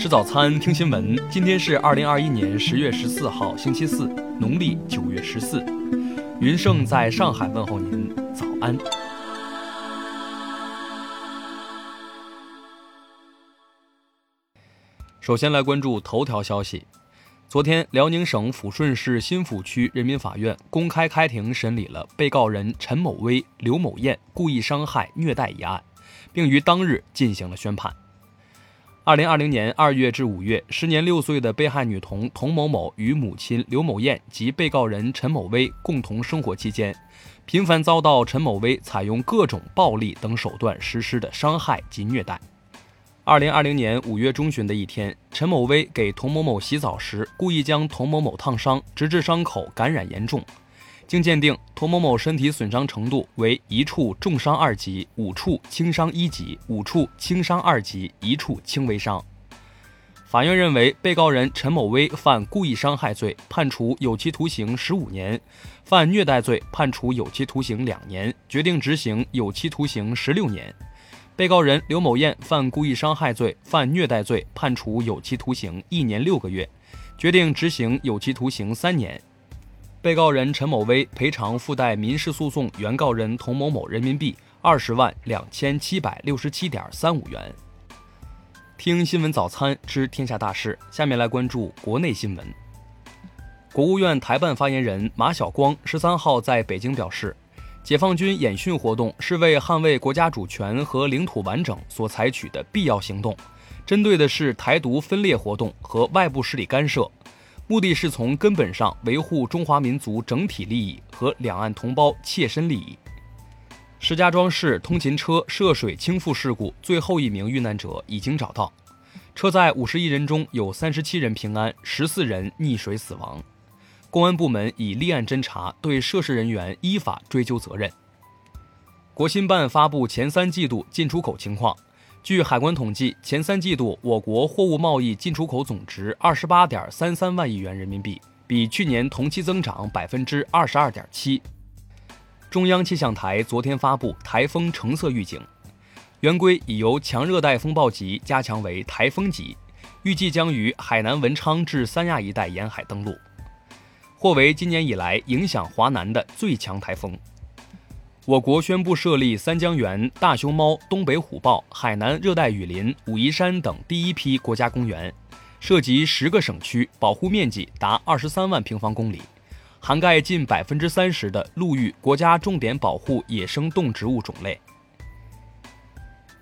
吃早餐，听新闻。今天是二零二一年十月十四号，星期四，农历九月十四。云盛在上海问候您，早安。首先来关注头条消息。昨天，辽宁省抚顺市新抚区人民法院公开开庭审理了被告人陈某威、刘某艳故意伤害、虐待一案，并于当日进行了宣判。二零二零年二月至五月，时年六岁的被害女童童某某与母亲刘某艳及被告人陈某威共同生活期间，频繁遭到陈某威采用各种暴力等手段实施的伤害及虐待。二零二零年五月中旬的一天，陈某威给童某某洗澡时，故意将童某某烫伤，直至伤口感染严重。经鉴定，涂某某身体损伤程度为一处重伤二级、五处轻伤一级、五处轻伤二级、一处轻微伤。法院认为，被告人陈某威犯故意伤害罪，判处有期徒刑十五年；犯虐待罪，判处有期徒刑两年，决定执行有期徒刑十六年。被告人刘某艳犯故意伤害罪、犯虐待罪，判处有期徒刑一年六个月，决定执行有期徒刑三年。被告人陈某威赔偿附带民事诉讼原告人童某某人民币二十万两千七百六十七点三五元。听新闻早餐知天下大事，下面来关注国内新闻。国务院台办发言人马晓光十三号在北京表示。解放军演训活动是为捍卫国家主权和领土完整所采取的必要行动，针对的是台独分裂活动和外部势力干涉，目的是从根本上维护中华民族整体利益和两岸同胞切身利益。石家庄市通勤车涉水倾覆事故最后一名遇难者已经找到，车载五十一人中有三十七人平安，十四人溺水死亡。公安部门已立案侦查，对涉事人员依法追究责任。国新办发布前三季度进出口情况，据海关统计，前三季度我国货物贸易进出口总值二十八点三三万亿元人民币，比去年同期增长百分之二十二点七。中央气象台昨天发布台风橙色预警，圆规已由强热带风暴级加强为台风级，预计将于海南文昌至三亚一带沿海登陆。或为今年以来影响华南的最强台风。我国宣布设立三江源、大熊猫、东北虎豹、海南热带雨林、武夷山等第一批国家公园，涉及十个省区，保护面积达二十三万平方公里，涵盖近百分之三十的陆域国家重点保护野生动植物种类。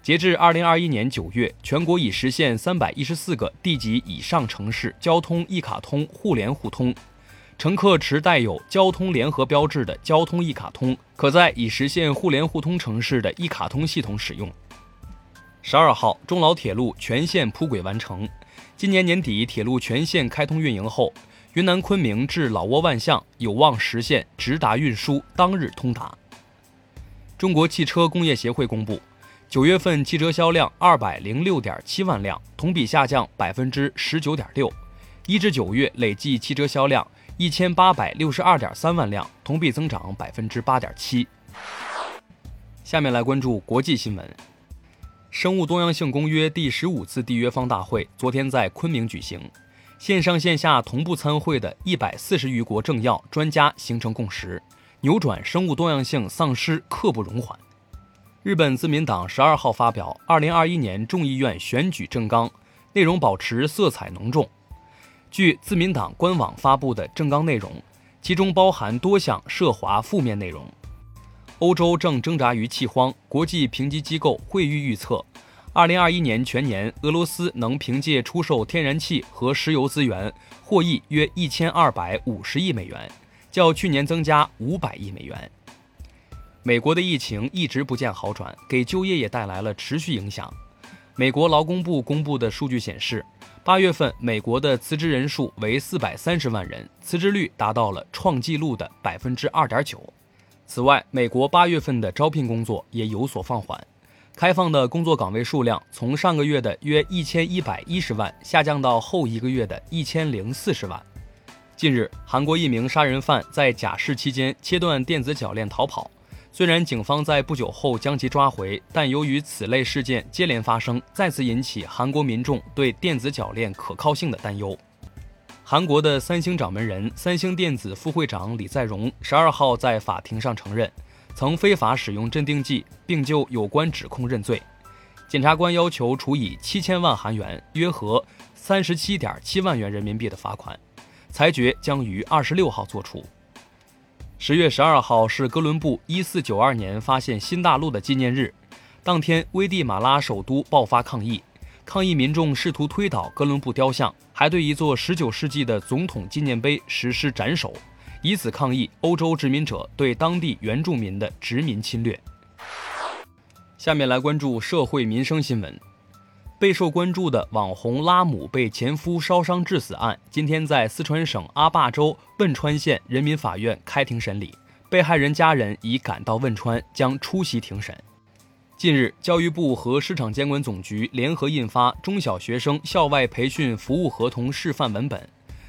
截至二零二一年九月，全国已实现三百一十四个地级以上城市交通一卡通互联互通。乘客持带有交通联合标志的交通一卡通，可在已实现互联互通城市的一卡通系统使用。十二号，中老铁路全线铺轨完成，今年年底铁路全线开通运营后，云南昆明至老挝万象有望实现直达运输当日通达。中国汽车工业协会公布，九月份汽车销量二百零六点七万辆，同比下降百分之十九点六，一至九月累计汽车销量。一千八百六十二点三万辆，同比增长百分之八点七。下面来关注国际新闻。生物多样性公约第十五次缔约方大会昨天在昆明举行，线上线下同步参会的一百四十余国政要专家形成共识，扭转生物多样性丧失刻不容缓。日本自民党十二号发表二零二一年众议院选举政纲，内容保持色彩浓重。据自民党官网发布的政纲内容，其中包含多项涉华负面内容。欧洲正挣扎于气荒，国际评级机构惠誉预测，2021年全年俄罗斯能凭借出售天然气和石油资源获益约1250亿美元，较去年增加500亿美元。美国的疫情一直不见好转，给就业也带来了持续影响。美国劳工部公布的数据显示。八月份，美国的辞职人数为四百三十万人，辞职率达到了创纪录的百分之二点九。此外，美国八月份的招聘工作也有所放缓，开放的工作岗位数量从上个月的约一千一百一十万下降到后一个月的一千零四十万。近日，韩国一名杀人犯在假释期间切断电子脚链逃跑，虽然警方在不久后将其抓回，但由于此类事件接连发生，再次引起韩国民众对电子铰链可靠性的担忧。韩国的三星掌门人、三星电子副会长李在镕十二号在法庭上承认，曾非法使用镇定剂，并就有关指控认罪。检察官要求处以七千万韩元（约合三十七点七万元人民币）的罚款，裁决将于二十六号作出。十月十二号是哥伦布一四九二年发现新大陆的纪念日，当天危地马拉首都爆发抗议。抗议民众试图推倒哥伦布雕像，还对一座19世纪的总统纪念碑实施斩首，以此抗议欧洲殖民者对当地原住民的殖民侵略。下面来关注社会民生新闻。备受关注的网红拉姆被前夫烧伤致死案，今天在四川省阿坝州汶川县人民法院开庭审理，被害人家人已赶到汶川，将出席庭审。近日，教育部和市场监管总局联合印发《中小学生校外培训服务合同示范文本》，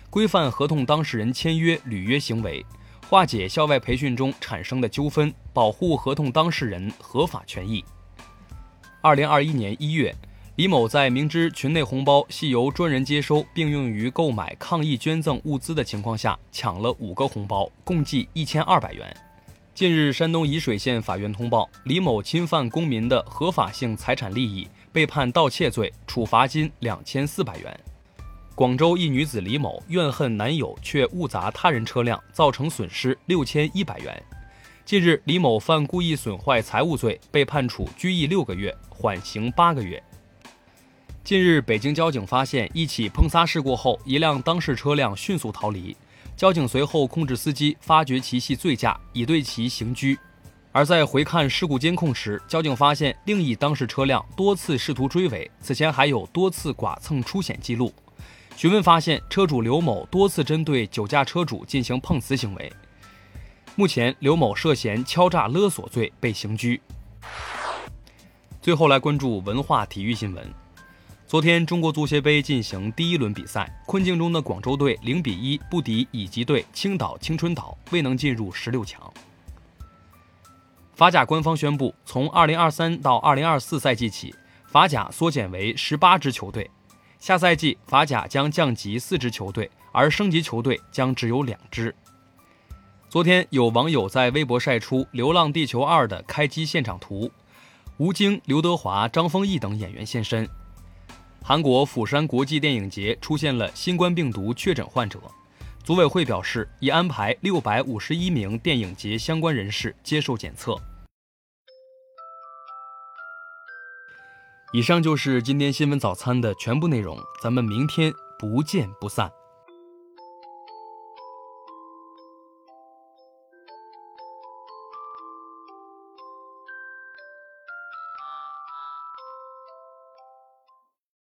规范合同当事人签约履约行为，化解校外培训中产生的纠纷，保护合同当事人合法权益。二零二一年一月，李某在明知群内红包系由专人接收并用于购买抗疫捐赠物资的情况下，抢了五个红包，共计一千二百元。近日，山东沂水县法院通报，李某侵犯公民的合法性财产利益，被判盗窃罪，处罚金两千四百元。广州一女子李某怨恨男友却误砸他人车辆，造成损失六千一百元。近日，李某犯故意损坏财物罪，被判处拘役六个月，缓刑八个月。近日，北京交警发现一起碰擦事故后，一辆当事车辆迅速逃离。交警随后控制司机，发觉其系醉驾，已对其刑拘。而在回看事故监控时，交警发现另一当事车辆多次试图追尾，此前还有多次剐蹭出险记录。询问发现，车主刘某多次针对酒驾车主进行碰瓷行为。目前，刘某涉嫌敲诈勒索罪被刑拘。最后来关注文化体育新闻。昨天，中国足协杯进行第一轮比赛，困境中的广州队零比一不敌乙级队青岛青春岛，未能进入十六强。法甲官方宣布，从二零二三到二零二四赛季起，法甲缩减为十八支球队，下赛季法甲将降级四支球队，而升级球队将只有两支。昨天，有网友在微博晒出《流浪地球二》的开机现场图，吴京、刘德华、张丰毅等演员现身。韩国釜山国际电影节出现了新冠病毒确诊患者，组委会表示已安排六百五十一名电影节相关人士接受检测。以上就是今天新闻早餐的全部内容，咱们明天不见不散。